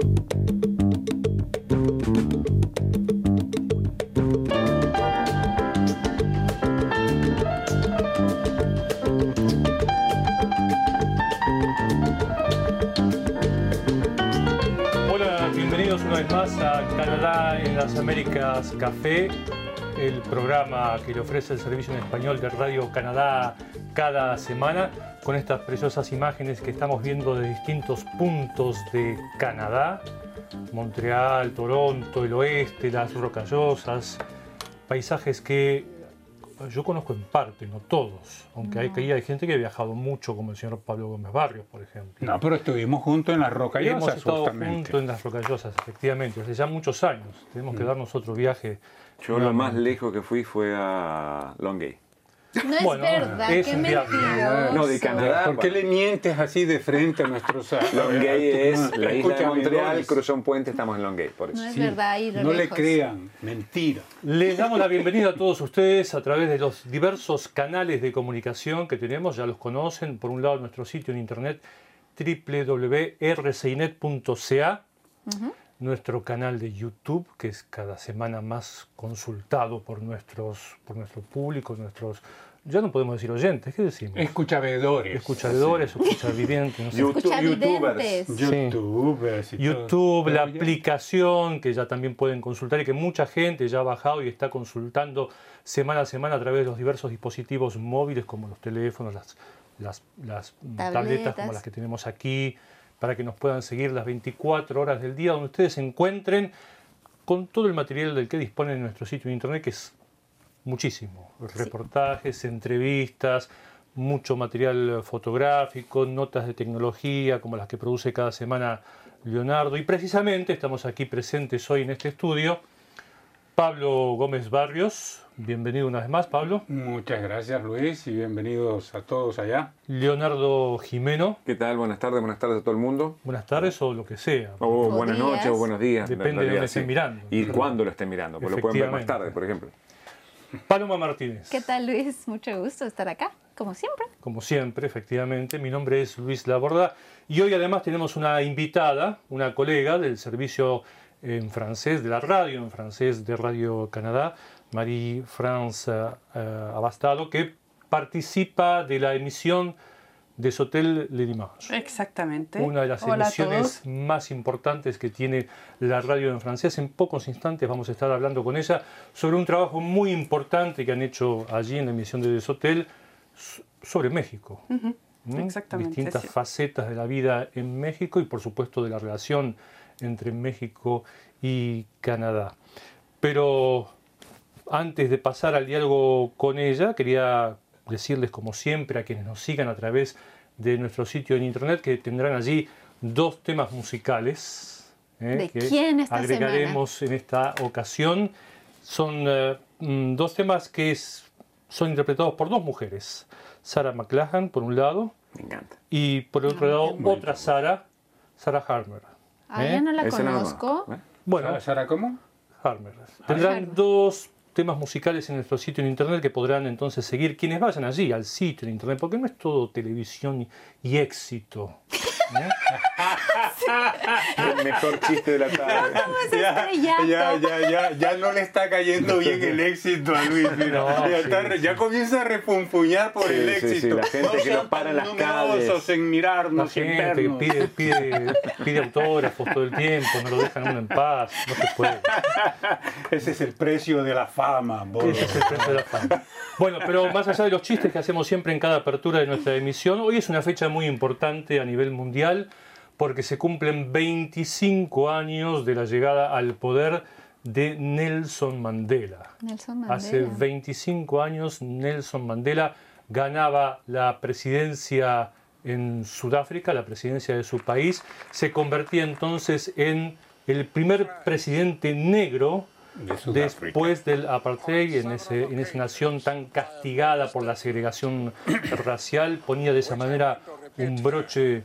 Hola, bienvenidos una vez más a Canadá en las Américas Café, el programa que le ofrece el servicio en español de Radio Canadá cada semana, con estas preciosas imágenes que estamos viendo de distintos puntos de Canadá, Montreal, Toronto, el oeste, las rocallosas, paisajes que yo conozco en parte, no todos, aunque hay, que hay gente que ha viajado mucho, como el señor Pablo Gómez Barrios, por ejemplo. No, pero estuvimos juntos en las rocallosas, Hemos estado justamente. juntos en las rocallosas, efectivamente, hace ya muchos años. Tenemos Mm. que darnos otro viaje. Yo lo más lejos que fui fue a Longueuil. No es Bueno, verdad, es qué mentiroso. No, de Canadá. ¿Por qué le mientes así de frente a nuestros Longueuil es la isla de Montreal, cruzó un puente, estamos en Longueuil, por eso. No es sí, verdad, No le crean, mentira. Les damos la bienvenida a todos ustedes a través de los diversos canales de comunicación que tenemos, ya los conocen. Por un lado, nuestro sitio en internet www.rcinet.ca, nuestro canal de YouTube, que es cada semana más consultado por, nuestros, por nuestro público, nuestros, ya no podemos decir oyentes, ¿qué decimos? Escuchabedores. Escuchadores, escuchavidentes, no sé. YouTube- Escuchavidentes. Youtubers y todo. YouTube, la aplicación que ya también pueden consultar y que mucha gente ya ha bajado y está consultando semana a semana a través de los diversos dispositivos móviles como los teléfonos, las, las, las tabletas. Tabletas. como las que tenemos aquí, para que nos puedan seguir las 24 horas del día donde ustedes se encuentren con todo el material del que disponen en nuestro sitio de internet, que es muchísimo. Reportajes, entrevistas, mucho material fotográfico, notas de tecnología como las que produce cada semana Leonardo. Y precisamente estamos aquí presentes hoy en este estudio. Pablo Gómez Barrios, bienvenido una vez más, Pablo. Muchas gracias Luis y bienvenidos a todos allá. Leonardo Jimeno, ¿Qué tal? Buenas tardes, buenas tardes a todo el mundo. buenas tardes o lo que sea. O O buenas días. noches o buenos días. en Depende de dónde estén sí. mirando. Y cuándo lo estén mirando, porque lo pueden ver más tarde, por ejemplo. Paloma Martínez. ¿Qué tal, Luis? Mucho gusto estar acá, como siempre. como siempre, efectivamente. Mi nombre es Luis Laborda y hoy además tenemos una invitada, una colega del servicio en francés, de la radio en francés de Radio Canadá, Marie-France eh, Abastado, que participa de la emisión de Sotel Le Dimanche. Exactamente. Una de las Hola emisiones más importantes que tiene la radio en francés. En pocos instantes vamos a estar hablando con ella sobre un trabajo muy importante que han hecho allí en la emisión de Desotel sobre México. ¿Mm? exactamente, Distintas sí. facetas de la vida en México y por supuesto de la relación entre México y Canadá. Pero antes de pasar al diálogo con ella, quería decirles como siempre a quienes nos sigan a través de nuestro sitio en internet que tendrán allí dos temas musicales ¿eh? ¿De que quién esta agregaremos en esta ocasión. Son eh, mm, dos temas que es- son interpretados por dos mujeres. Sarah McLachlan, por un lado, Me encanta. y por el otro Ah, lado otra Sarah, Sarah Harmer. Ah, ¿eh? ya no la Ese conozco. ¿eh? Bueno, ¿Sara, Sara cómo? Harmer. Tendrán Harmer. dos temas musicales en nuestro sitio en internet que podrán entonces seguir quienes vayan allí al sitio en internet, porque no es todo televisión y, éxito. El mejor chiste de la tarde. Ya, estrellato. ya, ya, ya, ya no le está cayendo bien el éxito a Luis. mira. No, ya, sí, está- sí. ya comienza a refunfuñar por Sí, el sí, sí, éxito. la gente no que nos para las calles. en La mirarnos en gente que pide, pide, pide autógrafos todo el tiempo, no lo dejan uno en paz, no se puede. Ese es el precio de la fama, boludo. Ese es el precio de la fama. Bueno, pero más allá de los chistes que hacemos siempre en cada apertura de nuestra emisión, hoy es una fecha muy importante a nivel mundial porque se cumplen 25 años de la llegada al poder de Nelson Mandela. Nelson Mandela. Hace 25 años Nelson Mandela ganaba la presidencia en Sudáfrica, la presidencia de su país, se convertía entonces en el primer presidente negro De después del apartheid, en, ese, en esa nación tan castigada por la segregación racial, ponía de esa manera un broche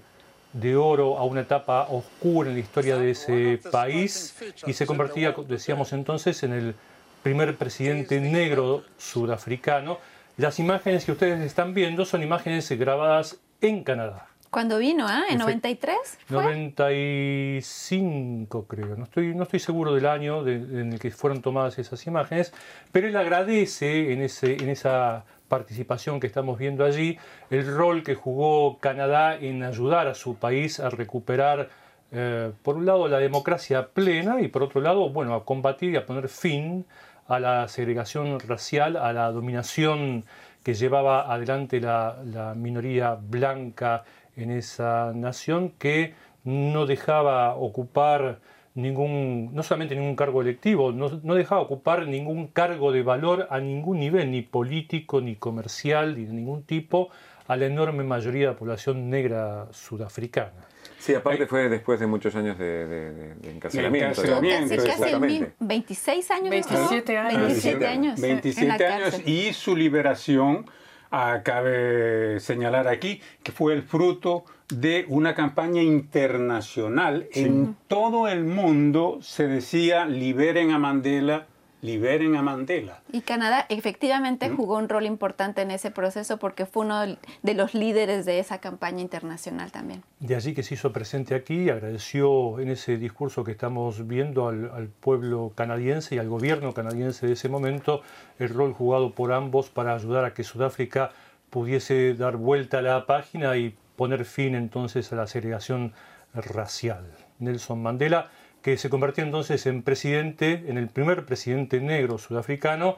de oro a una etapa oscura en la historia de ese país y se convertía, decíamos entonces, en el primer presidente negro sudafricano. Las imágenes que ustedes están viendo son imágenes grabadas en Canadá. Cuando vino, ¿ah? ¿En Efe- 93? ¿Fue? 95 creo, no estoy, no estoy seguro del año de- en el que fueron tomadas esas imágenes, pero él agradece en, ese, en esa participación que estamos viendo allí el rol que jugó Canadá en ayudar a su país a recuperar, eh, por un lado, la democracia plena y por otro lado, bueno, a combatir y a poner fin a la segregación racial, a la dominación que llevaba adelante la, la minoría blanca en esa nación que no dejaba ocupar ningún, no solamente ningún cargo electivo, no, no dejaba ocupar ningún cargo de valor a ningún nivel, ni político, ni comercial, ni de ningún tipo, a la enorme mayoría de la población negra sudafricana. Sí, aparte fue después de muchos años de, de- de- encarcelamiento. Encarcelamiento. Casi, casi el Exactamente. mismo- 26 años. 27 estuvo. años. 27 años. en la 27 años y su liberación, ah, cabe señalar aquí, que fue el fruto de una campaña internacional. En todo el mundo se decía liberen a Mandela, liberen a Mandela. Y Canadá efectivamente jugó un rol importante en ese proceso porque fue uno de los líderes de esa campaña internacional también. De allí que se hizo presente aquí, agradeció en ese discurso que estamos viendo al, al pueblo canadiense y al gobierno canadiense de ese momento el rol jugado por ambos para ayudar a que Sudáfrica pudiese dar vuelta a la página y poner fin entonces a la segregación racial. Nelson Mandela, que se convirtió entonces en presidente, en el primer presidente negro sudafricano,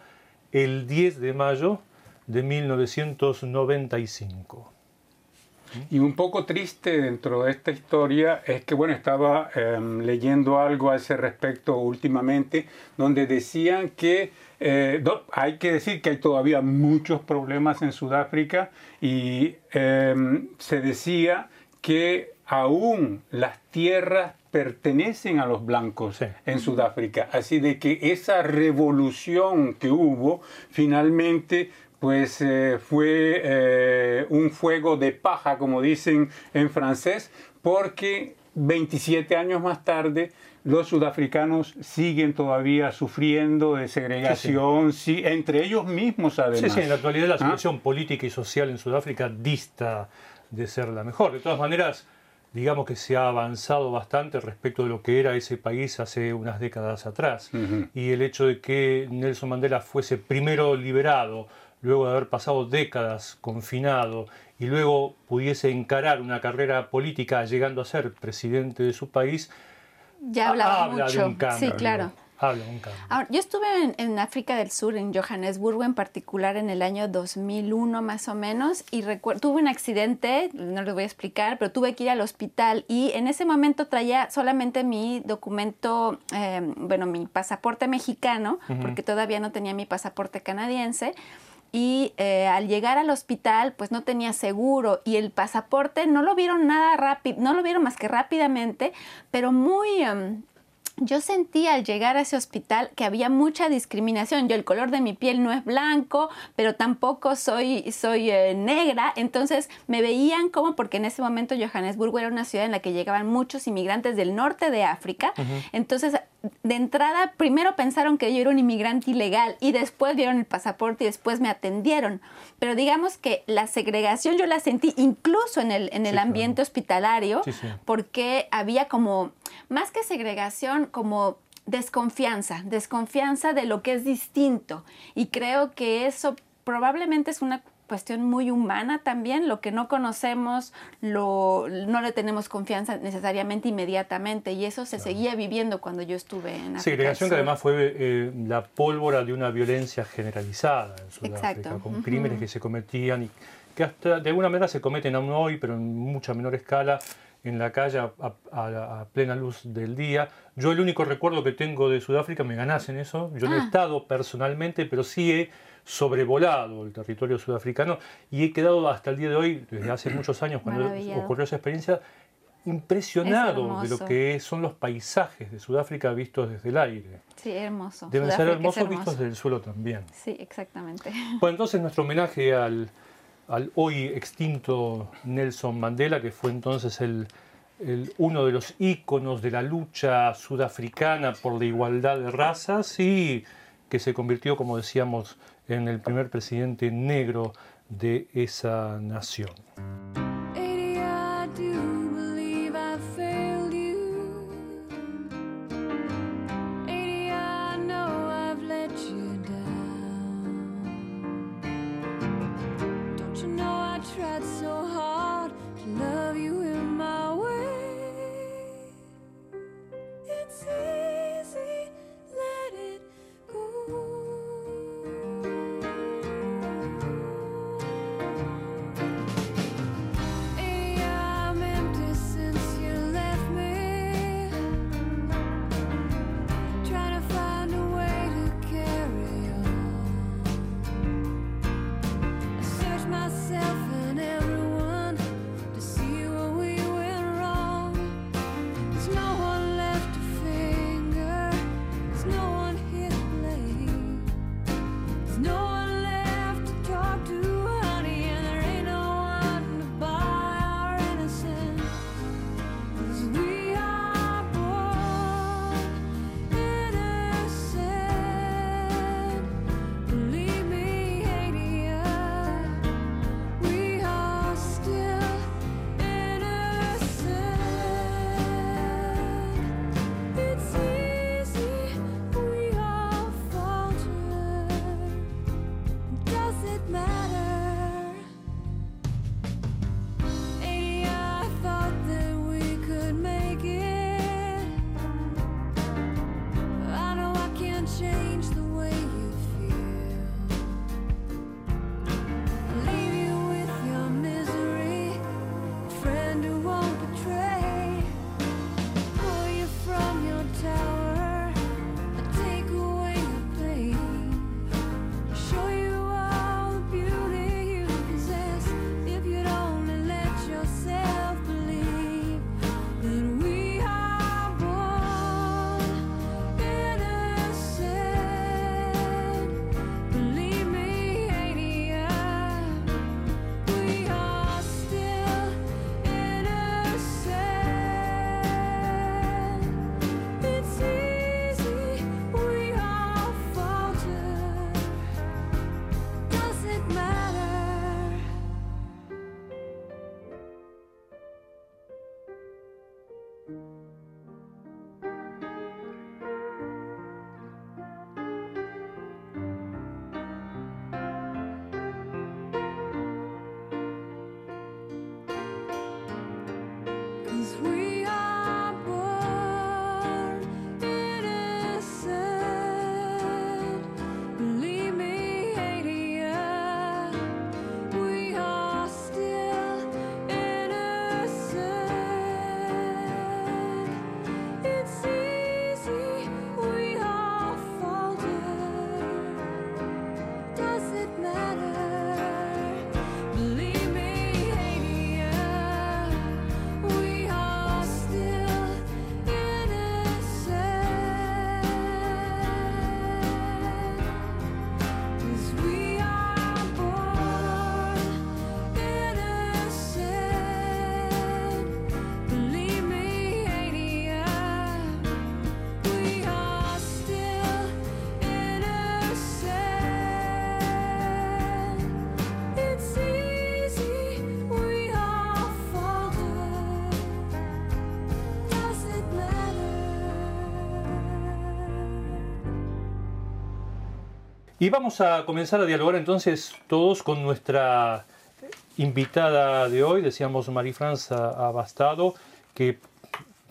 el 10 de mayo de 1995. Y un poco triste dentro de esta historia es que, bueno, estaba em, leyendo algo a ese respecto últimamente, donde decían que eh, hay que decir que hay todavía muchos problemas en Sudáfrica y em, se decía que aún las tierras pertenecen a los blancos Sí. en Sudáfrica. Así de que esa revolución que hubo finalmente pues eh, fue eh, un fuego de paja, como dicen en francés, porque 27 años más tarde los sudafricanos siguen todavía sufriendo de segregación, sí, entre ellos mismos además. Sí, sí, en la actualidad la ¿Ah? situación política y social en Sudáfrica dista de ser la mejor. De todas maneras, digamos que se ha avanzado bastante respecto de lo que era ese país hace unas décadas atrás. Y el hecho de que Nelson Mandela fuese primero liberado, luego de haber pasado décadas confinado, y luego pudiese encarar una carrera política llegando a ser presidente de su país, Ya hablaba habla mucho. de un cambio. sí, claro. Cambio. Ahora, yo estuve en, en África del Sur, en Johannesburgo en particular, en el año 2001 más o menos, y tuve un accidente, no les voy a explicar, pero tuve que ir al hospital y en ese momento traía solamente mi documento, eh, bueno, mi pasaporte mexicano, porque todavía no tenía mi pasaporte canadiense. Y eh, al llegar al hospital, pues no tenía seguro y el pasaporte no lo vieron nada rápido, no lo vieron más que rápidamente, pero muy... em, yo sentí al llegar a ese hospital que había mucha discriminación. Yo el color de mi piel no es blanco, pero tampoco soy, soy eh, negra. Entonces me veían como, porque en ese momento Johannesburgo era una ciudad en la que llegaban muchos inmigrantes del norte de África. Entonces, de entrada, primero pensaron que yo era un inmigrante ilegal y después vieron el pasaporte y después me atendieron. Pero digamos que la segregación yo la sentí incluso en el, en el Sí, claro. ambiente hospitalario Sí, sí. porque había como, más que segregación, como desconfianza, desconfianza de lo que es distinto. Y creo que eso probablemente es una cuestión muy humana también, lo que no conocemos, lo, no le tenemos confianza necesariamente inmediatamente y eso se seguía viviendo cuando yo estuve en África Segregación que además fue eh, la pólvora de una violencia generalizada en Sudáfrica, Exacto. con Ujú. crímenes que se cometían y que hasta de alguna manera se cometen aún hoy, pero en mucha menor escala, en la calle a, a- a plena luz del día. Yo el único recuerdo que tengo de Sudáfrica, me ganás en eso, yo no he Ah. estado personalmente, pero sí he sobrevolado el territorio sudafricano y he quedado hasta el día de hoy, desde hace muchos años cuando ocurrió esa experiencia, impresionado de lo que son los paisajes de Sudáfrica vistos desde el aire. Sí, hermoso. Deben ser Sudáfrica hermosos hermoso. vistos del suelo también. Sí, exactamente. Bueno, entonces nuestro homenaje al, al hoy extinto Nelson Mandela, que fue entonces el, el- uno de los íconos de la lucha sudafricana por la igualdad de razas y que se convirtió, como decíamos, en el primer presidente negro de esa nación. Y vamos a comenzar a dialogar entonces todos con nuestra invitada de hoy, decíamos Marie-France Abastado, que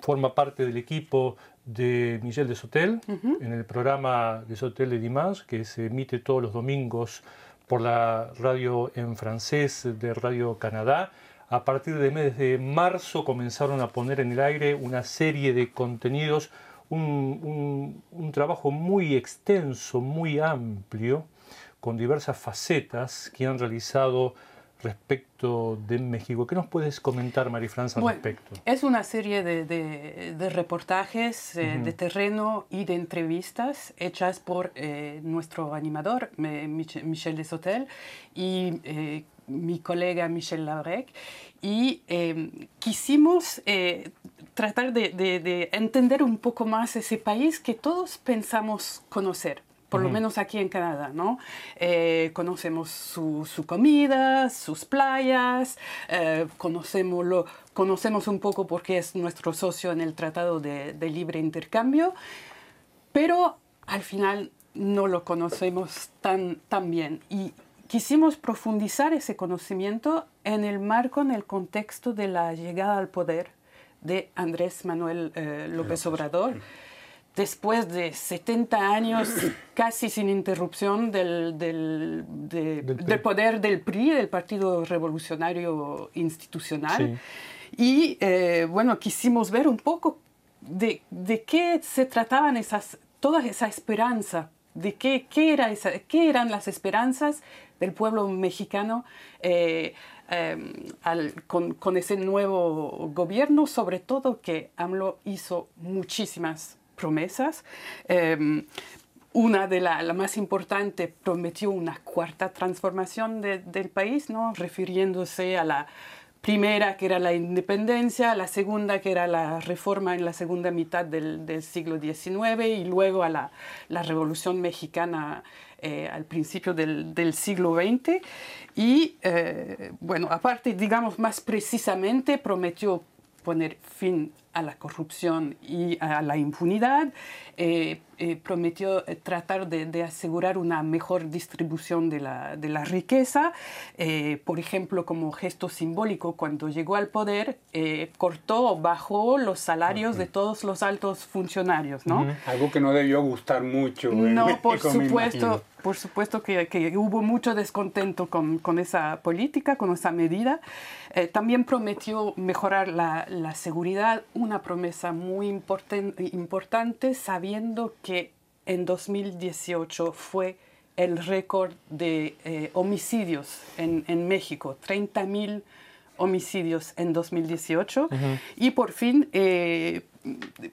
forma parte del equipo de Michel Desotel en el programa Desotel de Dimanche, que se emite todos los domingos por la radio en francés de Radio Canadá. A partir del mes de marzo comenzaron a poner en el aire una serie de contenidos, un, un trabajo muy extenso, muy amplio, con diversas facetas que han realizado respecto de México. ¿Qué nos puedes comentar, Marifranza, al respecto? Es una serie de, de, reportajes eh, de terreno y de entrevistas hechas por eh, nuestro animador, Michel Desotel, y eh, mi colega Michel Labrec. Y quisimos tratar de entender un poco más ese país que todos pensamos conocer por lo menos aquí en Canadá, ¿no? Eh, conocemos su, su, comida, sus playas, eh, conocemos, lo, conocemos un poco porque es nuestro socio en el Tratado de, de, Libre Intercambio, pero al final no lo conocemos tan, tan bien. Y quisimos profundizar ese conocimiento en el marco, en el contexto de la llegada al poder de Andrés Manuel eh, López Obrador. Después de 70 años casi sin interrupción del, del, del, poder del PRI, del Partido Revolucionario Institucional. Y eh, bueno, quisimos ver un poco de, de, qué se trataban esas, toda esa esperanza, de qué, qué, era esa, qué eran las esperanzas del pueblo mexicano. Eh, em, con, ese nuevo gobierno, sobre todo que AMLO hizo muchísimas promesas. Em, una de las la más importantes prometió una cuarta transformación del país, ¿no? refiriéndose a la primera que era la independencia, la segunda que era la reforma en la segunda mitad del, siglo XIX y luego a la Revolución Mexicana eh, al principio del, siglo XX. Y eh, bueno, aparte, digamos más precisamente, prometió poner fin a la corrupción y a la impunidad, eh, eh, prometió eh, tratar de, asegurar una mejor distribución de la, de la riqueza. por ejemplo, como gesto simbólico, cuando llegó al poder, cortó, bajó los salarios de todos los altos funcionarios. ¿no? Algo que no debió gustar mucho. no, por supuesto por supuesto que, que, hubo mucho descontento con, con, esa política, con esa medida. también prometió mejorar la, la seguridad, una promesa muy importante sabiendo que en 2018 fue el récord de eh, homicidios en, en México, 30.000 homicidios en 2018 y por fin eh,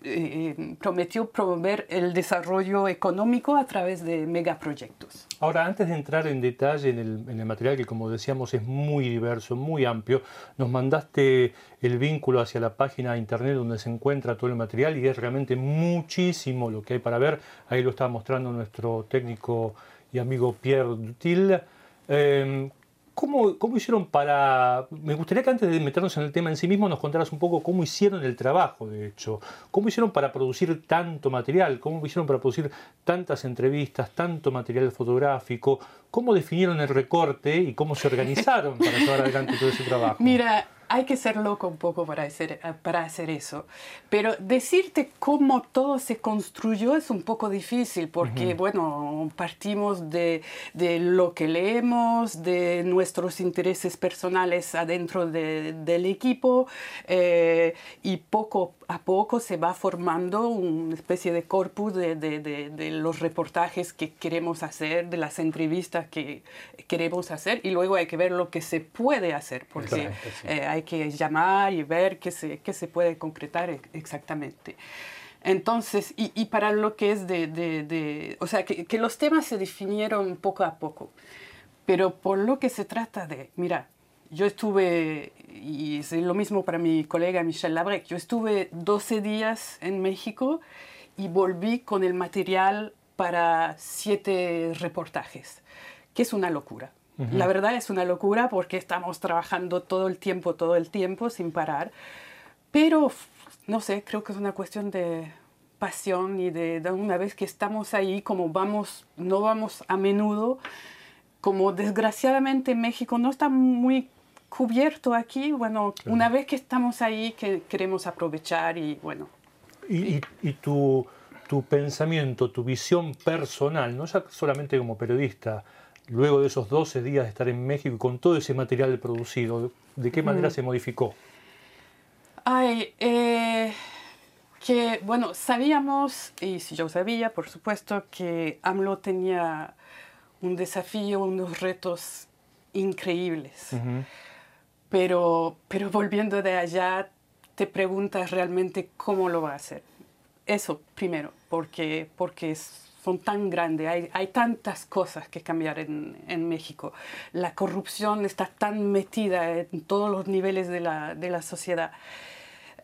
eh, prometió promover el desarrollo económico a través de megaproyectos. Ahora, antes de entrar en detalle en el, en el, material, que como decíamos es muy diverso, muy amplio, nos mandaste el vínculo hacia la página de internet donde se encuentra todo el material y es realmente muchísimo lo que hay para ver. Ahí lo estaba mostrando nuestro técnico y amigo Pierre Dutil. Eh, ¿Cómo, ¿Cómo, hicieron para.? Me gustaría que antes de meternos en el tema en sí mismo nos contaras un poco cómo hicieron el trabajo, de hecho. ¿Cómo hicieron para producir tanto material? ¿Cómo hicieron para producir tantas entrevistas, tanto material fotográfico? ¿Cómo definieron el recorte y cómo se organizaron para llevar adelante todo ese trabajo? Mira, hay que ser loco un poco para hacer, para hacer eso. Pero decirte cómo todo se construyó es un poco difícil porque, bueno, partimos de, de, lo que leemos, de nuestros intereses personales adentro de, del equipo eh, y poco a poco se va formando una especie de corpus de, de, los reportajes que queremos hacer, de las entrevistas que queremos hacer y luego hay que ver lo que se puede hacer porque eh, hay que llamar y ver qué se, qué se puede concretar e, exactamente. Entonces, y, y para lo que es de o sea, que, que, los temas se definieron poco a poco, pero por lo que se trata de, mira, yo estuve, y es lo mismo para mi colega Michel Labrec, yo estuve 12 días en México y volví con el material para siete reportajes, que es una locura. La verdad es una locura porque estamos trabajando todo el tiempo, todo el tiempo, sin parar. Pero, no sé, creo que es una cuestión de pasión y de, de, una vez que estamos ahí, como vamos, no vamos a menudo, como desgraciadamente México no está muy cubierto aquí, bueno, una vez que estamos ahí, que queremos aprovechar y bueno. Y, y, tu, tu, pensamiento, tu visión personal, no solamente como periodista, luego de esos 12 días de estar en México con todo ese material producido, ¿de qué manera se modificó? Ay, eh, que bueno, sabíamos, y si yo sabía, por supuesto, que AMLO tenía un desafío, unos retos increíbles. Pero, pero volviendo de allá, te preguntas realmente cómo lo va a hacer. Eso primero, porque, porque son tan grandes, hay, hay tantas cosas que cambiar en, en, México. La corrupción está tan metida en todos los niveles de la, de la sociedad.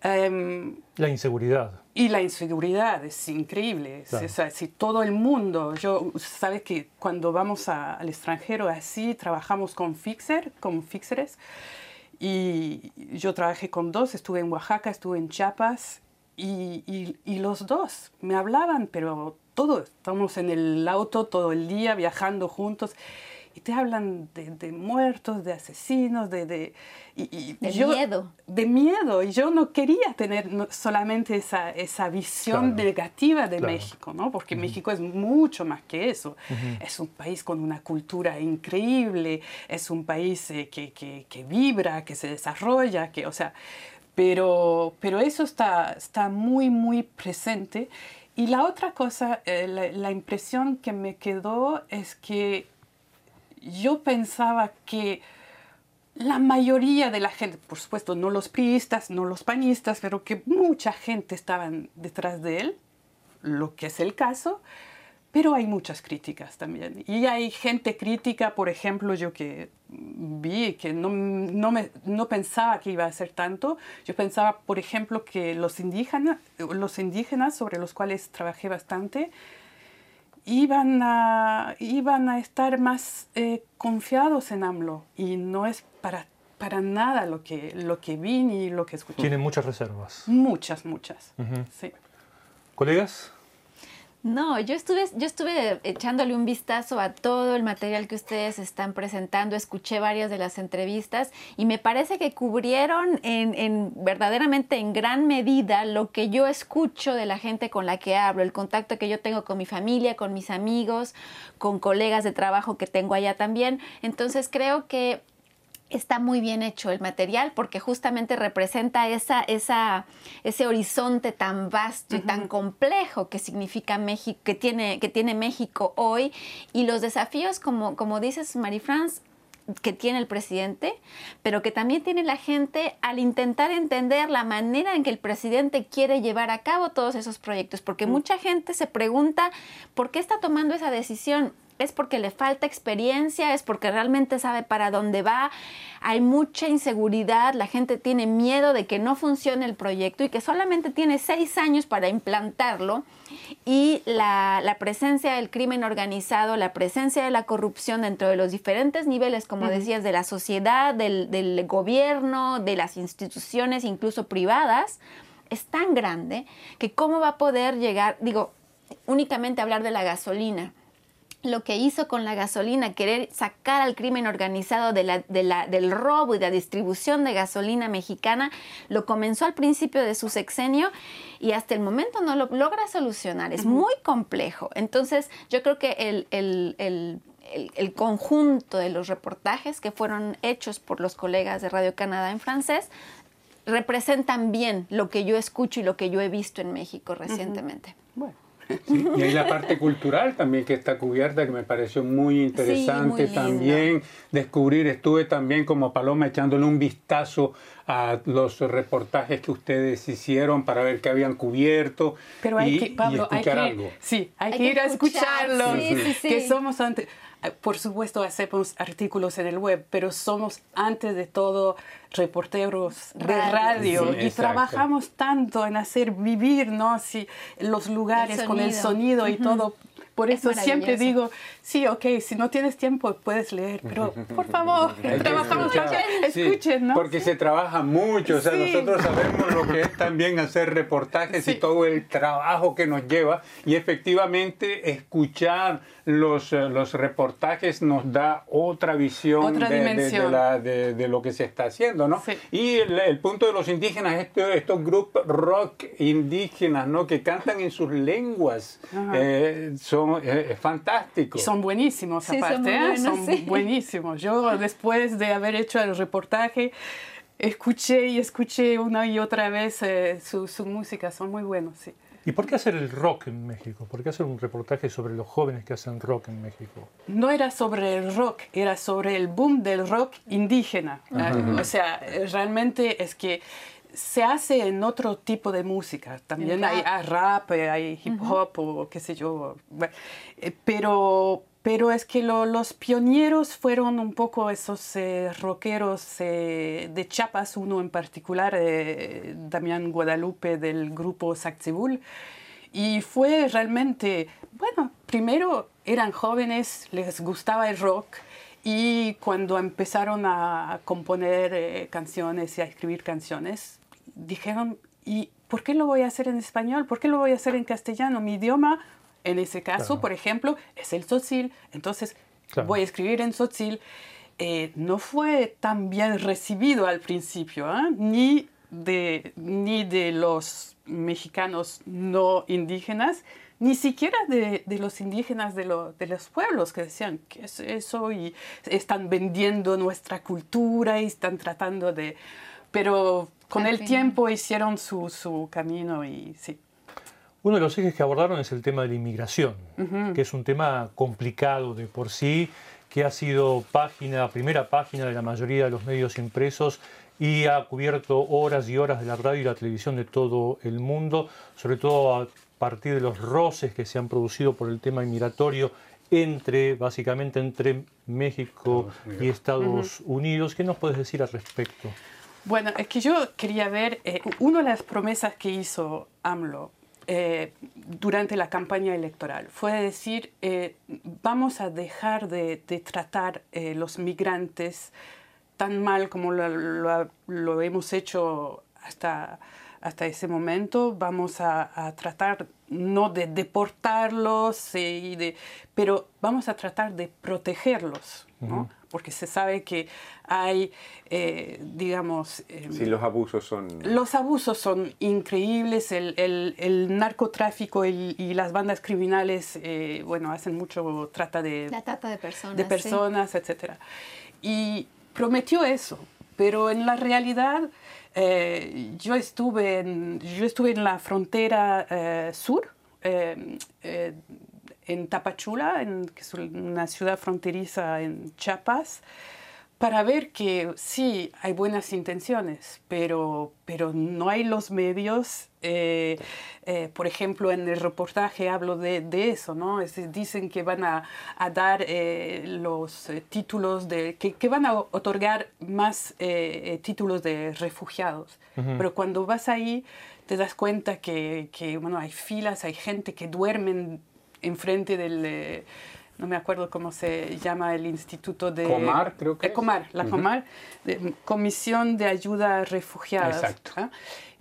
Um, la inseguridad. Y la inseguridad es increíble. Claro. O sea, si todo el mundo, yo, sabes que cuando vamos a, al extranjero así, trabajamos con fixer, con fixers, y yo trabajé con dos, estuve en Oaxaca, estuve en Chiapas y, y, los dos me hablaban, pero todo, estamos en el auto todo el día viajando juntos y te hablan de, de muertos, de asesinos, de... De, y, de yo, miedo. De miedo. Y yo no quería tener solamente esa, esa visión claro. negativa de claro. México, ¿no? Porque uh -huh. México es mucho más que eso. Uh -huh. Es un país con una cultura increíble, es un país eh, que, que, que, vibra, que se desarrolla, que, o sea... Pero, pero eso está, está muy, muy presente. Y la otra cosa, eh, la, la impresión que me quedó es que yo pensaba que la mayoría de la gente, por supuesto, no los priistas, no los panistas, pero que mucha gente estaban detrás de él, lo que es el caso, pero hay muchas críticas también. Y hay gente crítica, por ejemplo, yo que vi que no, no, me, no pensaba que iba a ser tanto, yo pensaba, por ejemplo, que los indígenas, los indígenas sobre los cuales trabajé bastante, iban a, iban a estar más eh, confiados en AMLO y no es para, para nada lo que, lo que vi ni lo que escuché. Tienen muchas reservas. Muchas, muchas. Uh -huh. sí. ¿Colegas? No, yo estuve, yo estuve echándole un vistazo a todo el material que ustedes están presentando, escuché varias de las entrevistas y me parece que cubrieron en, en, verdaderamente en gran medida lo que yo escucho de la gente con la que hablo, el contacto que yo tengo con mi familia, con mis amigos, con colegas de trabajo que tengo allá también. Entonces creo que está muy bien hecho el material porque justamente representa esa, esa, ese horizonte tan vasto y uh -huh. tan complejo que significa México, que tiene, que tiene México hoy y los desafíos, como, como dices, Marie-France, que tiene el presidente, pero que también tiene la gente al intentar entender la manera en que el presidente quiere llevar a cabo todos esos proyectos, porque uh -huh. mucha gente se pregunta por qué está tomando esa decisión es porque le falta experiencia, es porque realmente sabe para dónde va, hay mucha inseguridad, la gente tiene miedo de que no funcione el proyecto y que solamente tiene seis años para implantarlo. Y la, la presencia del crimen organizado, la presencia de la corrupción dentro de los diferentes niveles, como uh -huh. decías, de la sociedad, del, del gobierno, de las instituciones, incluso privadas, es tan grande que cómo va a poder llegar, digo, únicamente hablar de la gasolina lo que hizo con la gasolina, querer sacar al crimen organizado de la, de la, del robo y de la distribución de gasolina mexicana, lo comenzó al principio de su sexenio y hasta el momento no lo logra solucionar. Es uh -huh. muy complejo. Entonces, yo creo que el, el, el el, el, conjunto de los reportajes que fueron hechos por los colegas de Radio Canadá en francés representan bien lo que yo escucho y lo que yo he visto en México recientemente. Uh -huh. Bueno. Sí, y hay la parte cultural también que está cubierta, que me pareció muy interesante sí, muy también descubrir. Estuve también como Paloma echándole un vistazo a los reportajes que ustedes hicieron para ver qué habían cubierto Pero hay y, que, Pablo, y escuchar hay que, algo. Sí, hay, hay que, que ir a escucharlo. Sí, sí, que somos antes por supuesto hacemos artículos en el web, pero somos antes de todo reporteros de radio sí, y exacto. trabajamos tanto en hacer vivir ¿no? sí, los lugares el con el sonido y uh -huh. todo por eso siempre digo, sí, ok, si no tienes tiempo puedes leer, pero por favor, trabajamos escuchen, ¿no? Porque se trabaja mucho, o sea, nosotros sabemos lo que es también hacer reportajes y todo el trabajo que nos lleva y efectivamente escuchar los, eh, los reportajes nos da otra visión de, de, lo que se está haciendo, ¿no? Y el, punto de los indígenas, estos, estos grupos rock indígenas, ¿no? Que cantan en sus lenguas, eh, son eh, fantásticos. Son buenísimos, aparte, son, buenísimos. Yo después de haber hecho el reportaje, escuché y escuché una y otra vez su, su música, son muy buenos, sí. ¿Y por qué hacer el rock en México? ¿Por qué hacer un reportaje sobre los jóvenes que hacen rock en México? No era sobre el rock, era sobre el boom del rock indígena. O sea, realmente es que se hace en otro tipo de música. También hay, rap, hay hip hop o qué sé yo. Eh, pero, pero es que los pioneros fueron un poco esos eh, rockeros eh, de Chiapas, uno en particular, eh, Damián Guadalupe del grupo Saxibul. Y fue realmente, bueno, primero eran jóvenes, les gustaba el rock. Y cuando empezaron a componer canciones y a escribir canciones, dijeron, ¿y por qué lo voy a hacer en español? ¿Por qué lo voy a hacer en castellano? Mi idioma en ese caso, por ejemplo, es el tzotzil. Entonces, voy a escribir en tzotzil. Eh, no fue tan bien recibido al principio, ¿ah? ni, de, ni de los mexicanos no indígenas, ni siquiera de, de los indígenas de, de, los pueblos que decían, ¿qué es eso? Y están vendiendo nuestra cultura y están tratando de... Pero con el tiempo hicieron su, su camino y sí. Uno de los ejes que abordaron es el tema de la inmigración, que es un tema complicado de por sí, que ha sido página, primera página de la mayoría de los medios impresos y ha cubierto horas y horas de la radio y la televisión de todo el mundo, sobre todo a partir de los roces que se han producido por el tema inmigratorio entre, básicamente entre México y Estados Unidos. ¿Qué nos puedes decir al respecto? Bueno, es que yo quería ver, eh, una de las promesas que hizo AMLO eh, durante la campaña electoral. Fue decir, eh, vamos a dejar de, tratar eh, los migrantes tan mal como lo, hemos hecho hasta, hasta ese momento. Vamos a, tratar no de deportarlos, y de, pero vamos a tratar de protegerlos. ¿no? Porque se sabe que hay, eh, digamos... Em, sí, los abusos son... Los abusos son increíbles, el, el, narcotráfico y, las bandas criminales, eh, bueno, hacen mucho trata de... La trata de personas. De personas, etc. Y prometió eso, pero en la realidad... Eh, yo, estuve en, yo estuve en la frontera sur en Tapachula, en, que es una ciudad fronteriza en Chiapas, para ver que sí, hay buenas intenciones, pero, pero no hay los medios. Eh, eh, por ejemplo, en el reportaje hablo de, de eso, ¿no? dicen que van a, a dar eh, los títulos de, que, que, van a otorgar más títulos de refugiados. Pero cuando vas ahí, te das cuenta que, que, bueno, hay filas, hay gente que duermen enfrente del, eh, no me acuerdo cómo se llama el instituto de... Comar, creo que. Eh, Comar, la Comar, Comisión de Ayuda a Refugiados. Exacto. ¿ah?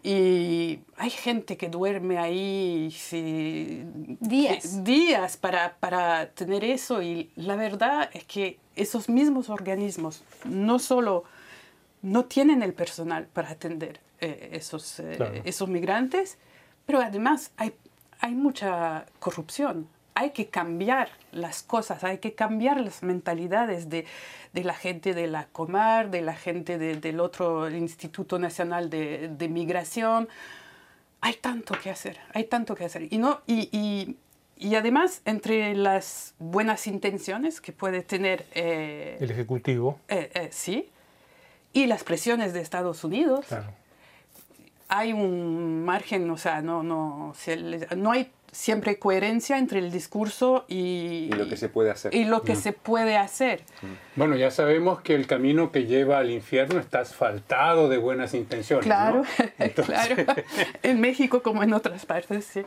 Y hay gente que duerme ahí días, días para, para, tener eso y la verdad es que esos mismos organismos no solo no tienen el personal para atender eh, esos, esos migrantes, pero además hay hay mucha corrupción. Hay que cambiar las cosas, hay que cambiar las mentalidades de, la gente de la Comar, de la gente del otro Instituto Nacional de, Migración. Hay tanto que hacer, hay tanto que hacer. Y, no, y, además, entre las buenas intenciones que puede tener... Eh, el Ejecutivo. Eh, eh, sí. Y las presiones de Estados Unidos. Claro hay un margen, o sea, no, no, no hay siempre coherencia entre el discurso y, Y lo que se puede hacer. y lo que se puede hacer. Bueno, ya sabemos que el camino que lleva al infierno está asfaltado de buenas intenciones. ¿no? Claro, Entonces- claro. En México como en otras partes, sí.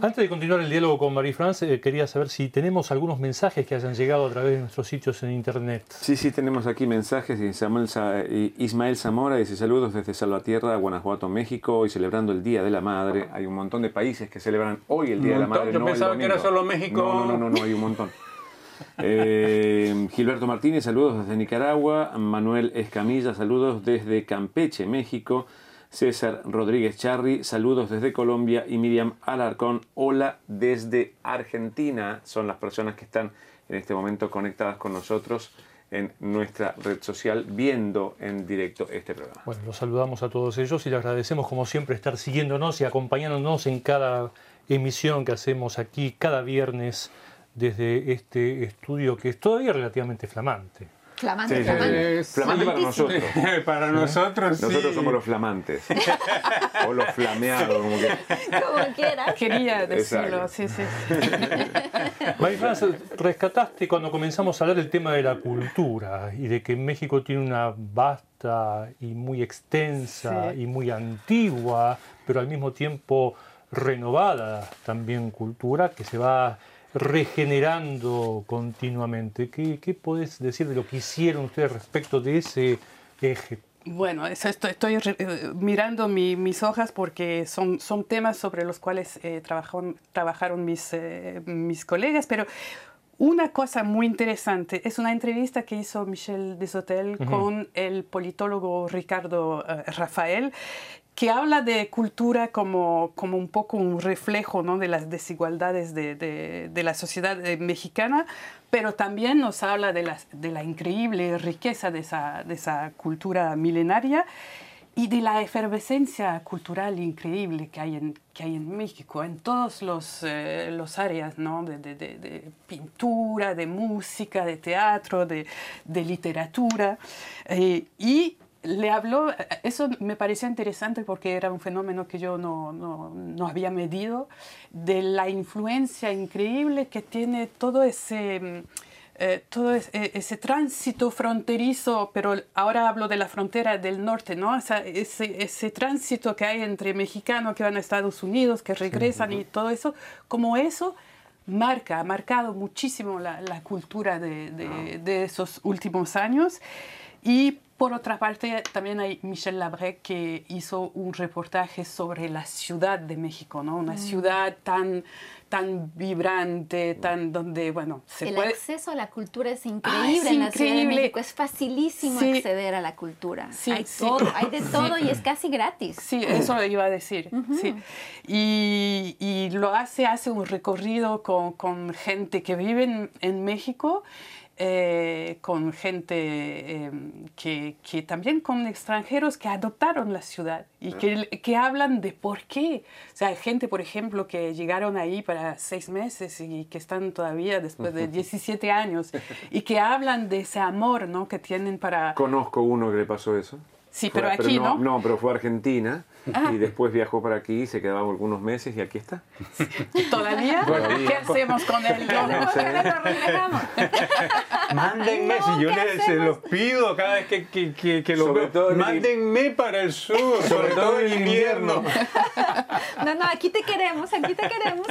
Antes de continuar el diálogo con Marie-France, eh, quería saber si tenemos algunos mensajes que hayan llegado a través de nuestros sitios en internet. Sí, sí, tenemos aquí mensajes. y Samuel Sa- y Ismael Zamora dice saludos desde Salvatierra, Guanajuato, México, hoy celebrando el Día de la Madre. Hay un montón de países que celebran hoy el Día de la montón, Madre. yo no el pensaba que era solo México. No, no, no, no, hay un montón. Eh, Gilberto Martínez, saludos desde Nicaragua. Manuel Escamilla, saludos desde Campeche, México. César Rodríguez Charri, saludos desde Colombia. Y Miriam Alarcón, hola desde Argentina. Son las personas que están en este momento conectadas con nosotros en nuestra red social viendo en directo este programa. Bueno, los saludamos a todos ellos y les agradecemos como siempre estar siguiéndonos y acompañándonos en cada emisión que hacemos aquí cada viernes desde este estudio que es todavía relativamente flamante. Flamante, Sí, flamante. sí. Flamante para nosotros. Para nosotros, Nosotros sí. somos los flamantes. o los flameados, como que. Como quieras. Quería decirlo, Exacto. sí, sí. Marie-France, rescataste cuando comenzamos a hablar del tema de la cultura y de que México tiene una vasta y muy extensa Sí. y muy antigua, pero al mismo tiempo renovada también cultura que se va regenerando continuamente. ¿Qué, qué podés decir de lo que hicieron ustedes respecto de ese eje? Bueno, estoy, estoy eh, mirando mi- mis hojas porque son, son temas sobre los cuales eh, trabajaron, trabajaron mis, eh, mis colegas, pero una cosa muy interesante es una entrevista que hizo Michel Desotel con el politólogo Ricardo eh, Rafael, que habla de cultura como, como un poco un reflejo ¿no? de las desigualdades de, de- de la sociedad eh, mexicana, pero también nos habla de, las- de la increíble riqueza de esa, de esa cultura milenaria y de la efervescencia cultural increíble que hay en, que hay en México, en todos los, eh, los áreas, ¿no? de, de- de- de pintura, de música, de teatro, de, literatura. Eh, y le habló, eso me parecía interesante porque era un fenómeno que yo no, no, no había medido, de la influencia increíble que tiene todo ese... mm, eh, todo es- eh, ese tránsito fronterizo, pero ahora hablo de la frontera del norte, ¿no? Esa- ese, ese tránsito que hay entre mexicanos que van a Estados Unidos, que regresan y todo eso, como eso marca, ha marcado muchísimo la, la cultura de, de- de esos últimos años. Y por otra parte, también hay Michel Labrec que hizo un reportaje sobre la Ciudad de México, ¿no? Una ciudad tan, tan vibrante, tan donde, bueno, se el puede... acceso a la cultura es increíble Ah, es en la Ciudad de increíble. México. Es facilísimo Sí. acceder a la cultura. Sí, hay sí. todo, hay de todo y es casi gratis. Sí, eso lo iba a decir. sí. y, y lo hace, hace un recorrido con, con gente que vive en, en México, eh, con gente eh, que, que también con extranjeros que adoptaron la ciudad y que, que hablan de por qué. O sea, hay gente, por ejemplo, que llegaron ahí para seis meses y que están todavía después de 17 años y que hablan de ese amor ¿no? que tienen para... Conozco uno que le pasó eso. Sí, Fue- pero aquí no. No, pero fue a Argentina Ah. y después viajó para aquí, se quedaba algunos meses y aquí está. ¿Todavía? Todavía. ¿Qué hacemos con él? No sé. Lo relajamos. Mándenme, No, si yo ¿qué les, se los pido cada vez que, que, que, que lo Sobre veo. todo en- Mándenme para el sur, sobre, todo en invierno. No, no, aquí te queremos, aquí te queremos.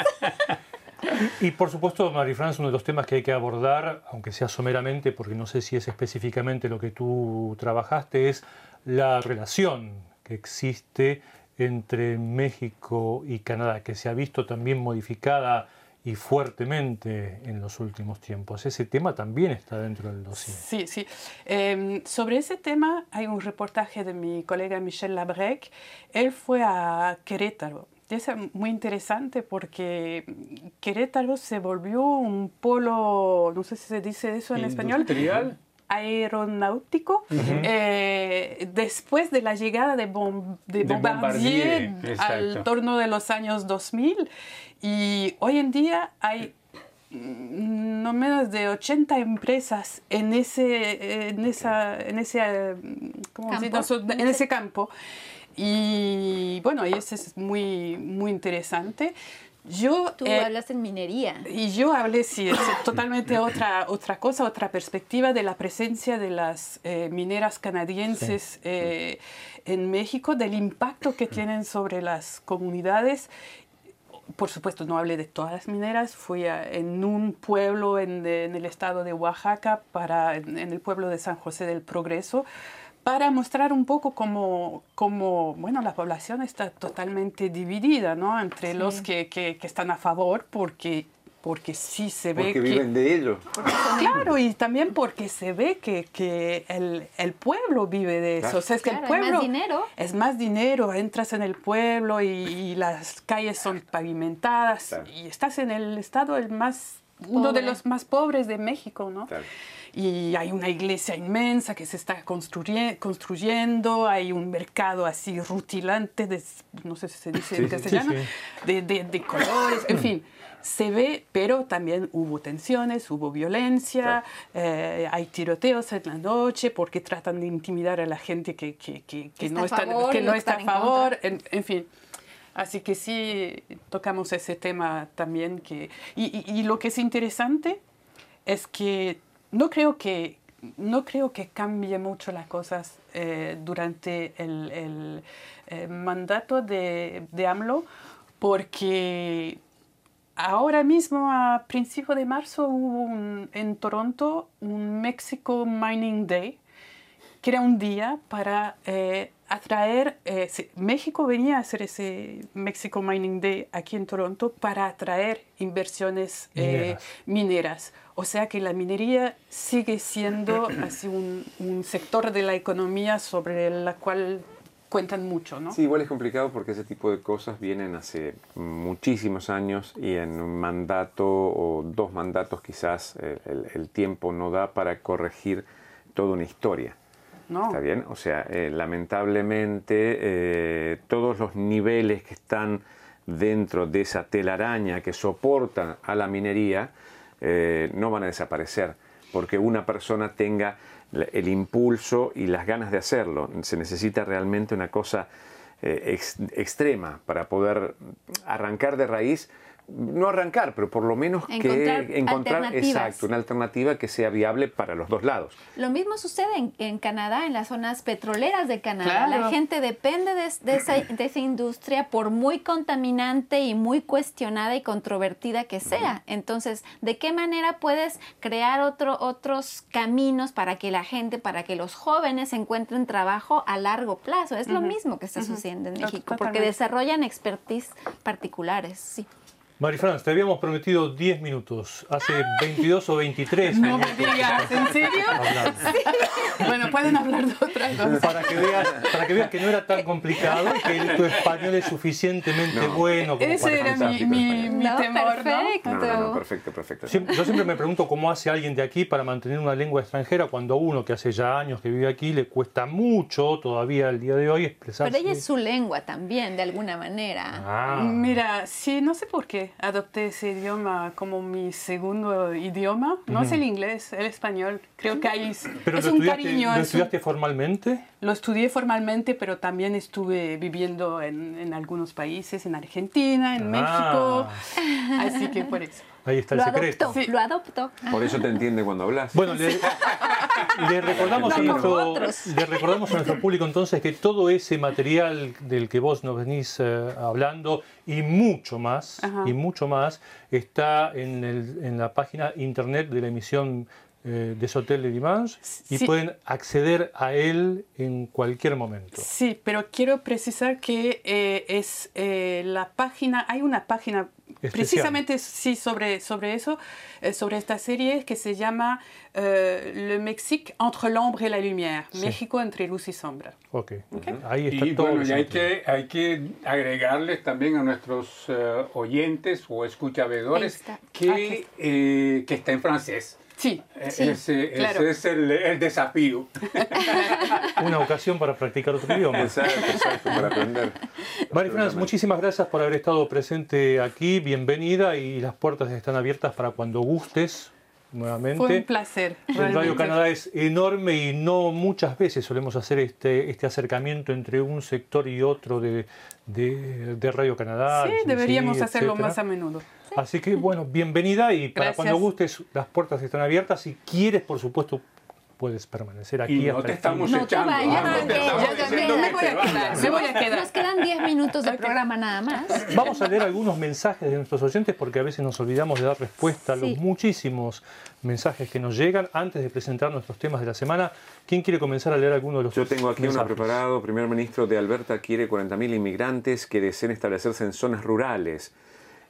Y por supuesto, Marie-France, uno de los temas que hay que abordar, aunque sea someramente, porque no sé si es específicamente lo que tú trabajaste, es la relación que existe entre México y Canadá, que se ha visto también modificada y fuertemente en los últimos tiempos. Ese tema también está dentro del dossier. Sí, sí. Eh, sobre ese tema hay un reportaje de mi colega Michel Labrec. Él fue a Querétaro. Es muy interesante porque Querétaro se volvió un polo, no sé si se dice eso en español, Industrial. Aeronáutico eh, después de la llegada de, Bom- de De Bombardier, Bombardier, al torno de los años 2000 y hoy en día hay mm, no menos de 80 empresas en ese en esa en ese eh, ¿cómo Campo. decir? No, so- en ese campo y bueno y eso es muy muy interesante Yo, Tú hablas en minería. Y yo hablé, sí, es totalmente otra, otra cosa, otra perspectiva de la presencia de las mineras canadienses en México, del impacto que tienen sobre las comunidades por supuesto, no hablé de todas las mineras, fui en un pueblo en, el estado de Oaxaca, para, en, el pueblo de San José del Progreso, para mostrar un poco cómo, cómo bueno, la población está totalmente dividida, ¿no? Entre los que, que, que, están a favor porque porque sí se ve porque viven de ello. Claro, y también porque se ve que, que el, el, pueblo vive de eso. O sea, es que el pueblo... Es más dinero. Es más dinero. Entras en el pueblo y, las calles son pavimentadas y estás en el estado el más... Uno de los más pobres de México, ¿no? Y hay una iglesia inmensa que se está construyendo, hay un mercado así rutilante, de, no sé si se dice en castellano, De, de, de, colores, en fin se ve, pero también hubo tensiones, hubo violencia, eh, hay tiroteos en la noche porque tratan de intimidar a la gente que, que, que, que no, está, que no está a favor, en, fin. Así que sí, tocamos ese tema también. Que, y, y, lo que es interesante es que no creo que, no creo que cambie mucho las cosas eh, durante el, eh, mandato de, de AMLO, porque Ahora mismo, a principios de marzo, hubo en Toronto un Mexico Mining Day, que era un día para eh, atraer, eh, México venía a hacer ese Mexico Mining Day aquí en Toronto para atraer inversiones eh, mineras. O sea que la minería sigue siendo así un, un sector de la economía sobre la cual cuentan mucho, ¿no? Sí, igual es complicado porque ese tipo de cosas vienen hace muchísimos años y en un mandato o dos mandatos quizás el, tiempo no da para corregir toda una historia. No. ¿Está bien? O sea, eh, lamentablemente eh, todos los niveles que están dentro de esa telaraña que soportan a la minería no van a desaparecer porque una persona tenga el impulso y las ganas de hacerlo. Se necesita realmente una cosa eh, extrema para poder arrancar de raíz no arrancar, pero por lo menos encontrar que encontrar exacto, una alternativa que sea viable para los dos lados. Lo mismo sucede en, Canadá, en las zonas petroleras de Canadá. La gente depende de, esa, industria por muy contaminante y muy cuestionada y controvertida que sea. Entonces, ¿de qué manera puedes crear otro, otros caminos para que la gente, para que los jóvenes encuentren trabajo a largo plazo? Es lo mismo que está sucediendo en México, porque desarrollan expertise particulares, sí. Marifrance, te habíamos prometido 10 minutos, hace 22 o 23 No me digas, ¿en serio? Sí. Bueno, pueden hablar de otras cosas. Para que, veas, para que veas que no era tan complicado y que tu español es suficientemente bueno como Ese era mi, mi, mi temor, perfecto. ¿no? perfecto, perfecto. Yo siempre me pregunto cómo hace alguien de aquí para mantener una lengua extranjera cuando a uno que hace ya años que vive aquí le cuesta mucho todavía el día de hoy expresarse. Pero ella es su lengua también, de alguna manera. Ah. Mira, sí, no sé por qué adopté ese idioma como mi segundo idioma. No es el inglés, el español. Creo que hay ¿Pero es un cariño. ¿Lo estudiaste formalmente? Lo estudié formalmente, pero también estuve viviendo en, en algunos países, en Argentina, en ah. México. Así que por eso. Ahí está el secreto. Lo adoptó. Por eso te entiende cuando hablas. Bueno, le, recordamos a nuestro, le recordamos a nuestro público entonces que todo ese material del que vos nos venís eh, hablando y mucho más, y mucho más, está en, el, en la página internet de la emisión eh, de Sotel de Dimanche y pueden acceder a él en cualquier momento. Sí, pero quiero precisar que eh, es la página, hay una página Precisamente sí sobre, sobre eso, eh, sobre esta serie que se llama eh, Le Mexique entre l'ombre et la lumière, México entre luz y sombra. Ok, ahí está y, todo. Bueno, y hay que, hay que agregarles también a nuestros eh, oyentes o escuchabedores que, que está en francés. Sí, ese, es el, desafío. Una ocasión para practicar otro idioma. Exacto, exacto, para aprender. Mari muchísimas gracias por haber estado presente aquí. Bienvenida y las puertas están abiertas para cuando gustes nuevamente. Fue un placer. El Radio. Canadá es enorme y no muchas veces solemos hacer este, este acercamiento entre un sector y otro de, de- de Radio Canadá. Sí, deberíamos hacerlo etcétera. más a menudo. Así que bueno, bienvenida y para Gracias. cuando gustes las puertas están abiertas. Si quieres, por supuesto, puedes permanecer aquí. Y no te estamos. No te echando. vayas, ah, no te que estamos yo también me voy a quedar. Me voy a quedar. Nos quedan 10 minutos de programa nada más. Vamos a leer algunos mensajes de nuestros oyentes porque a veces nos olvidamos de dar respuesta a los Sí. muchísimos mensajes que nos llegan antes de presentar nuestros temas de la semana. ¿Quién quiere comenzar a leer alguno de los Yo tengo aquí uno preparado. Primer ministro de Alberta quiere 40.000 inmigrantes que deseen establecerse en zonas rurales.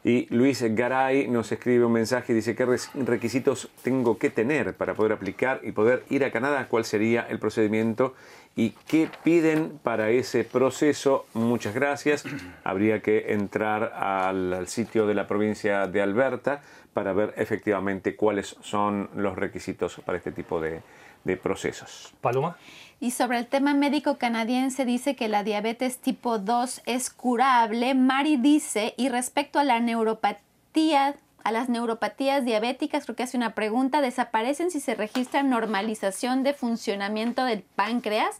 Y Luis Garay nos escribe un mensaje y dice, ¿qué requisitos tengo que tener para poder aplicar y poder ir a Canadá? ¿Cuál sería el procedimiento? ¿Y qué piden para ese proceso? Muchas gracias. Habría que entrar al, al sitio de la provincia de Alberta para ver efectivamente cuáles son los requisitos para este tipo de, de procesos. Paloma. Y sobre el tema médico canadiense dice que la diabetes tipo 2 es curable. Mari dice, y respecto a la neuropatía, a las neuropatías diabéticas, creo que hace una pregunta, desaparecen si se registra normalización de funcionamiento del páncreas.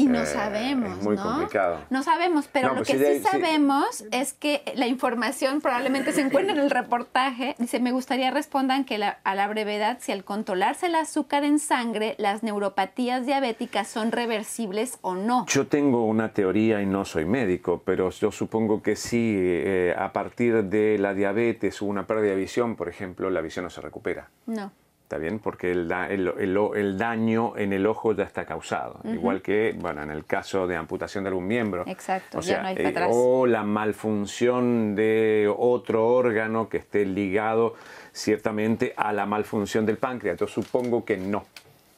Y no Eh, sabemos, es muy ¿no? complicado. No sabemos, pero No, lo pues que sí, sí, de- sí. sabemos es que la información probablemente se encuentra en el reportaje. Dice, me gustaría respondan que la- a la brevedad, si al controlarse el azúcar en sangre, las neuropatías diabéticas son reversibles o no. Yo tengo una teoría y no soy médico, pero yo supongo que sí, eh, a partir de la diabetes o una pérdida de visión, por ejemplo, la visión no se recupera. No. ¿Está bien? Porque el, da- el- el- el daño en el ojo ya está causado. Igual que, bueno, en el caso de amputación de algún miembro. Exacto, O ya sea, no hay eh, o la malfunción de otro órgano que esté ligado ciertamente a la malfunción del páncreas. Yo supongo que no,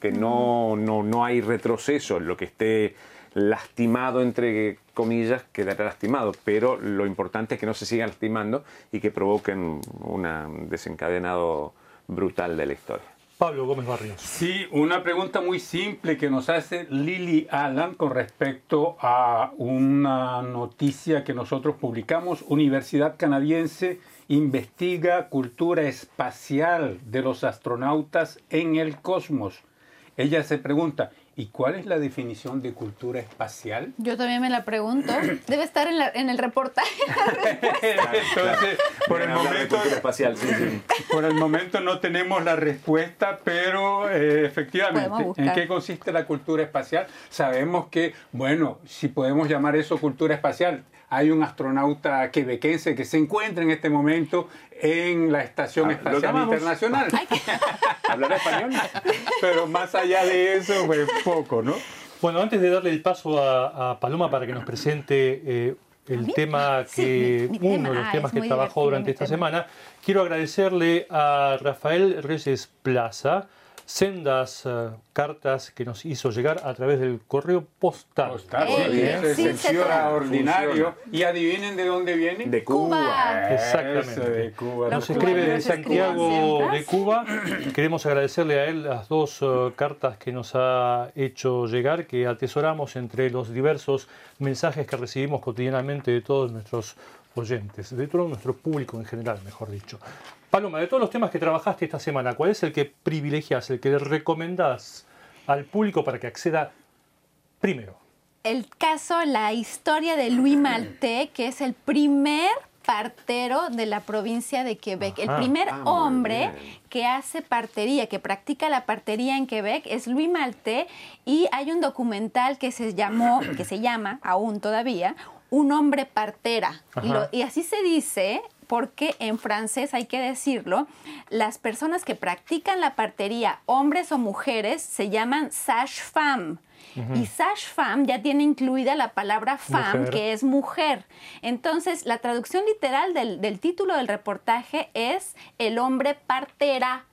que no, no, no hay retroceso. Lo que esté lastimado, entre comillas, quedará lastimado. Pero lo importante es que no se sigan lastimando y que provoquen un desencadenado brutal de la historia. Pablo Gómez Barrios. Sí, una pregunta muy simple que nos hace Lily Allen con respecto a una noticia que nosotros publicamos. Universidad canadiense investiga cultura espacial de los astronautas en el cosmos. Ella se pregunta, ¿y cuál es la definición de cultura espacial? Yo también me la pregunto. Debe estar en, la- en el reportaje. Entonces, por el Hablar momento cultura espacial, sí, sí. Por el momento no tenemos la respuesta, pero eh, efectivamente, ¿en qué consiste la cultura espacial? Sabemos que, bueno, si podemos llamar eso cultura espacial, hay un astronauta quebequense que se encuentra en este momento en la Estación Ah, ¿lo Espacial? Internacional. ¿Hablará español? Pero más allá de eso, pues poco, ¿no? Bueno, antes de darle el paso a, a Paloma para que nos presente eh, el tema Sí, que mi- mi uno tema. de los Ah, temas que trabajó durante esta tema. semana, quiero agradecerle a Rafael Reyes Plaza sendas eh, cartas que nos hizo llegar a través del correo postal. Postal, Eh, sí, sí, extraordinario. Y adivinen de dónde viene. De Cuba. Cuba. Exactamente. Eso, de Cuba. Nos escribe de Santiago de. Cuba. Queremos agradecerle a él las dos eh, cartas que nos ha hecho llegar, que atesoramos entre los diversos mensajes que recibimos cotidianamente de todos nuestros oyentes, de todo nuestro público en general, mejor dicho. Paloma, de todos los temas que trabajaste esta semana, ¿cuál es el que privilegias, el que le recomendás al público para que acceda primero? El caso, la historia de Louis Malté, que es el primer partero de la provincia de Quebec. El primer Ah, hombre que hace partería, que practica la partería en Quebec es Louis Malté y hay un documental que se llamó, que se llama aún todavía, Un hombre partera. Y, lo- Ajá. y así se dice porque en francés hay que decirlo, las personas que practican la partería, hombres o mujeres, se llaman sage-femme. Y sage-femme ya tiene incluida la palabra femme, Mujer. que es mujer. Entonces, la traducción literal del, del título del reportaje es el hombre partera.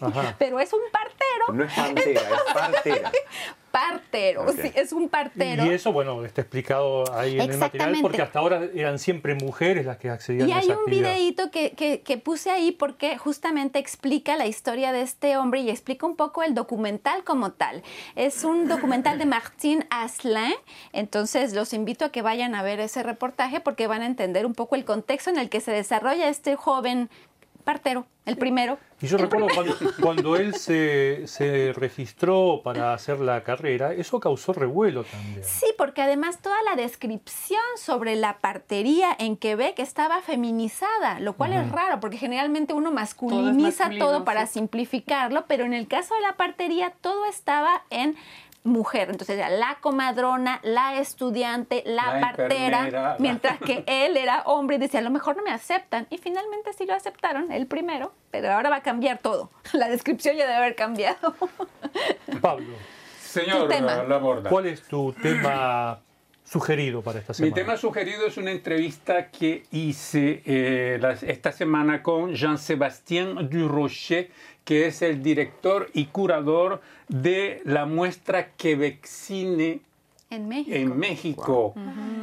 Ajá. Pero es un partero. No es pantera, es partera. Partero, sí, es un partero. Y eso, bueno, está explicado ahí en el material, porque hasta ahora eran siempre mujeres las que accedían Y a hay esa un actividad. videíto que, que- que puse ahí porque justamente explica la historia de este hombre y explica un poco el documental como tal. Es un documental de Martín Asselin, entonces los invito a que vayan a ver ese reportaje porque van a entender un poco el contexto en el que se desarrolla este joven partero, el primero. Y yo recuerdo cuando, cuando, él se, se, registró para hacer la carrera, eso causó revuelo también. Sí, porque además toda la descripción sobre la partería en Quebec estaba feminizada, lo cual es raro, porque generalmente uno masculiniza todo, todo para simplificarlo, pero en el caso de la partería todo estaba en mujer. Entonces era la comadrona, la estudiante, la, partera, mientras que él era hombre y decía, a lo mejor no me aceptan. Y finalmente sí lo aceptaron, el primero, pero ahora va a cambiar todo. La descripción ya debe haber cambiado. Pablo. Señor Laborda. ¿Cuál es tu tema sugerido para esta semana? Mi tema sugerido es una entrevista que hice eh, esta semana con Jean-Sébastien Durocher, que es el director y curador de la muestra Quebec Cine en México. En México.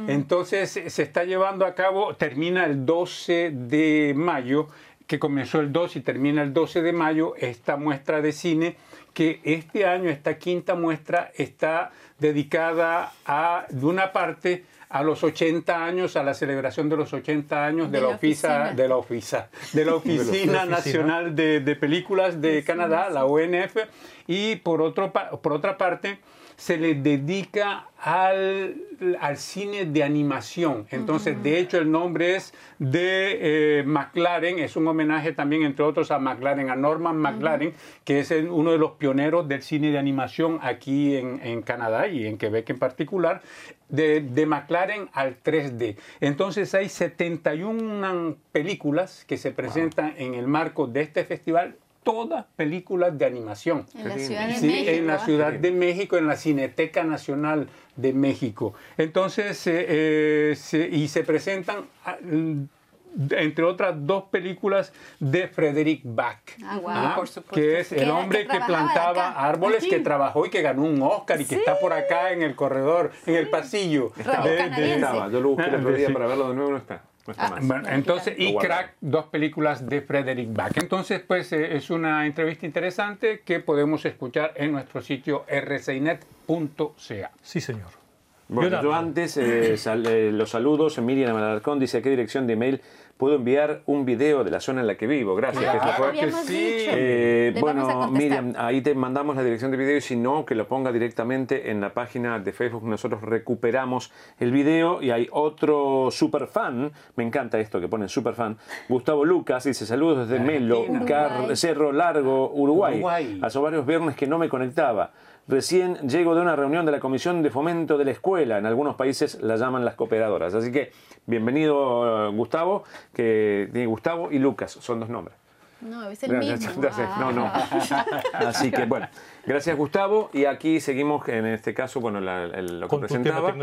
Entonces se está llevando a cabo, termina el 12 de mayo, que comenzó el 2 y termina el 12 de mayo, esta muestra de cine, que este año, esta quinta muestra, está dedicada a, de una parte, a los 80 años, a la celebración de los 80 años de, la, oficina. de la oficina, de la Oficina Nacional de, de, Películas de Canadá, la ONF, y por, otro, por otra parte se le dedica al, al cine de animación. Entonces, de hecho, el nombre es de eh, McLaren, es un homenaje también, entre otros, a McLaren, a Norman McLaren, que es uno de los pioneros del cine de animación aquí en, en Canadá y en Quebec en particular, de, de, McLaren al 3D. Entonces, hay 71 películas que se presentan en el marco de este festival todas películas de animación. En la Ciudad de México. En la Ciudad de México, en la Cineteca Nacional de México. Entonces, eh, se, y se presentan, entre otras, dos películas de Frederick Bach. Ah, wow. Por supuesto. Que es el hombre que, plantaba árboles, que trabajó y que ganó un Oscar y que está por acá en el corredor, en el pasillo. Estaba, estaba. Yo lo busqué el otro día para verlo de nuevo, no está. Ah, bueno, entonces, y Crack, dos películas de Frederick Bach. Entonces, pues eh, es una entrevista interesante que podemos escuchar en nuestro sitio rcinet.ca. Sí, señor. Bueno, yo antes, eh, eh, los saludos, Miriam Alarcón dice, ¿a qué dirección de email puedo enviar un video de la zona en la que vivo. Gracias. Que sí. Eh, bueno, Miriam, ahí te mandamos la dirección de video y si no, que lo ponga directamente en la página de Facebook. Nosotros recuperamos el video y hay otro super fan, me encanta esto que ponen super fan, Gustavo Lucas, dice saludos desde Melo, Cerro Largo, Uruguay. Uruguay. Hace varios viernes que no me conectaba. Recién llego de una reunión de la Comisión de Fomento de la Escuela. En algunos países la llaman las cooperadoras. Así que bienvenido Gustavo, que tiene Gustavo y Lucas, son dos nombres. No, es el mismo. No, no. Así que bueno, gracias Gustavo. Y aquí seguimos, en este caso, bueno, lo que presentaba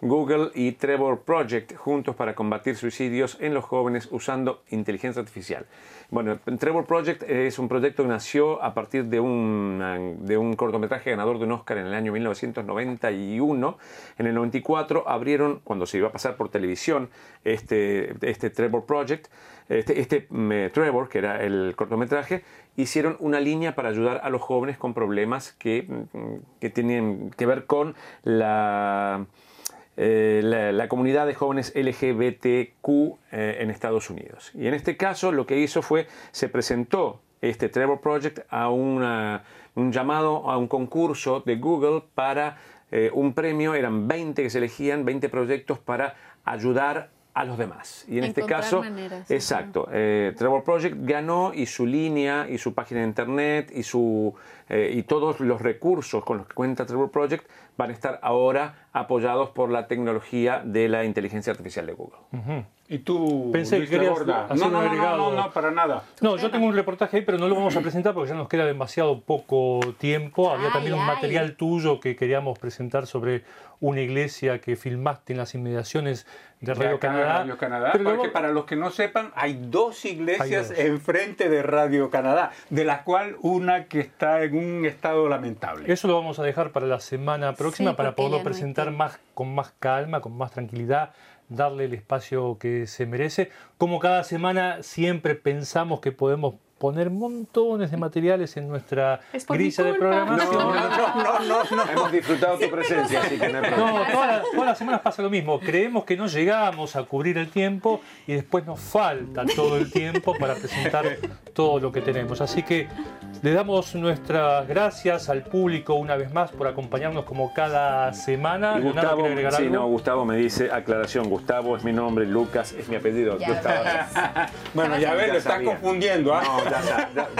Google y Trevor Project juntos para combatir suicidios en los jóvenes usando inteligencia artificial. Bueno, Trevor Project es un proyecto que nació a partir de un, de un cortometraje ganador de un Oscar en el año 1991. En el 94 abrieron, cuando se iba a pasar por televisión, este, este Trevor Project, este, este mm, Trevor, que era el cortometraje, hicieron una línea para ayudar a los jóvenes con problemas que, mm, que tienen que ver con la eh, la, comunidad de jóvenes LGBTQ eh, en Estados Unidos. Y en este caso lo que hizo fue, se presentó este Trevor Project a un llamado, a un concurso de Google para eh, un premio, eran 20 que se elegían, 20 proyectos para ayudar a los demás. Y en este caso, exacto, Trevor Project ganó y su línea y su página de internet y, su, y todos los recursos con los que cuenta Trevor Project van a estar ahora apoyados por la tecnología de la inteligencia artificial de Google. ¿Y tú, Pensé que querías no, no, no, no, no, para nada. No, yo tengo un reportaje ahí, pero no lo vamos a presentar porque ya nos queda demasiado poco tiempo. Había también un material tuyo que queríamos presentar sobre una iglesia que filmaste en las inmediaciones de Radio Canadá. Radio Canadá porque para los que no sepan, hay dos iglesias enfrente de Radio Canadá, de la cual una que está en un estado lamentable. Eso lo vamos a dejar para la semana próxima para poderlo presentar más, con más calma, con más tranquilidad, darle el espacio que se merece. Como cada semana siempre pensamos que podemos poner montones de materiales en nuestra grilla de programación. No, no, no, no, Hemos disfrutado tu presencia, así que no hay No, todas, las semanas pasa lo mismo. Creemos que no llegamos a cubrir el tiempo y después nos falta todo el tiempo para presentar todo lo que tenemos. Así que le damos nuestras gracias al público una vez más por acompañarnos como cada semana. Y Gustavo, sí, no, Gustavo me dice, aclaración, Gustavo es mi nombre, Lucas es mi apellido. bueno, ya ves, lo estás confundiendo. ¿ah?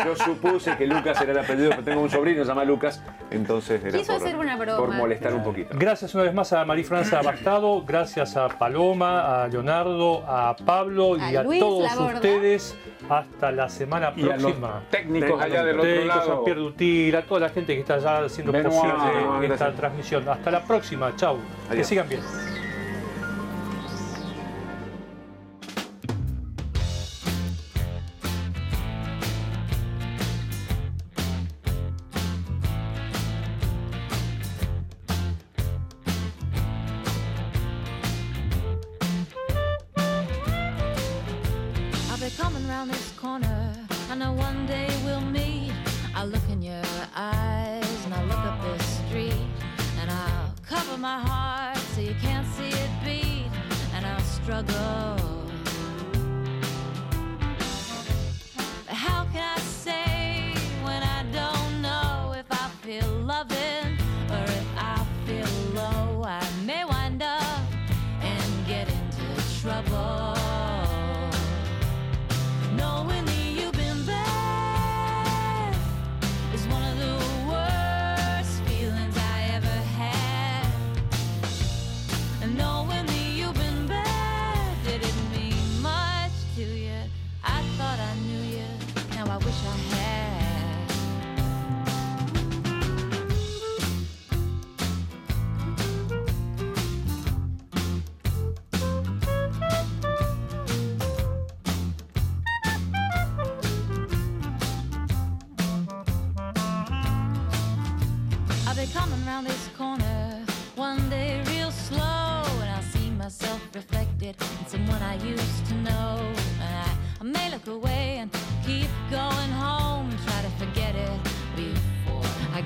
Yo supuse que Lucas era el apellido, pero tengo un sobrino, se llama Lucas, entonces era Quiso por, hacer una broma. por molestar un poquito. Gracias una vez más a Marifranza Bastado, gracias a Paloma, a Leonardo, a Pablo y a, todos ustedes. Hasta la semana y próxima. A los técnicos allá del otro lado. A Pierre Dutil, a toda la gente que está allá haciendo posible esta transmisión. Hasta la próxima, chau. Que sigan bien. I look in your eyes and I look up the street and I'll cover my heart so you can't see it beat. And I'll struggle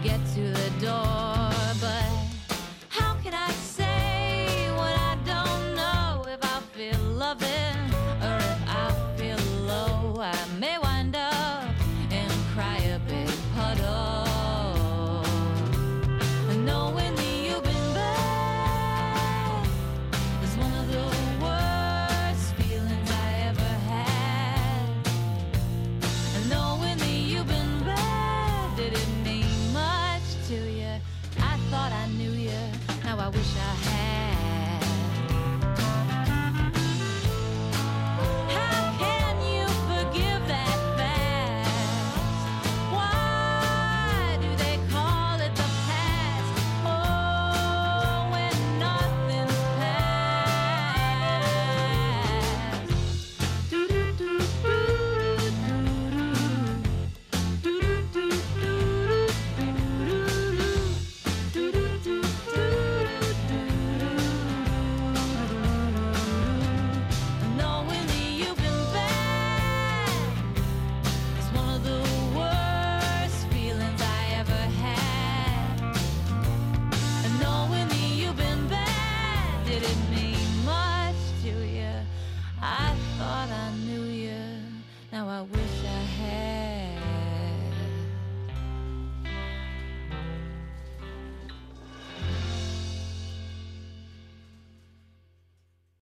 get to the door.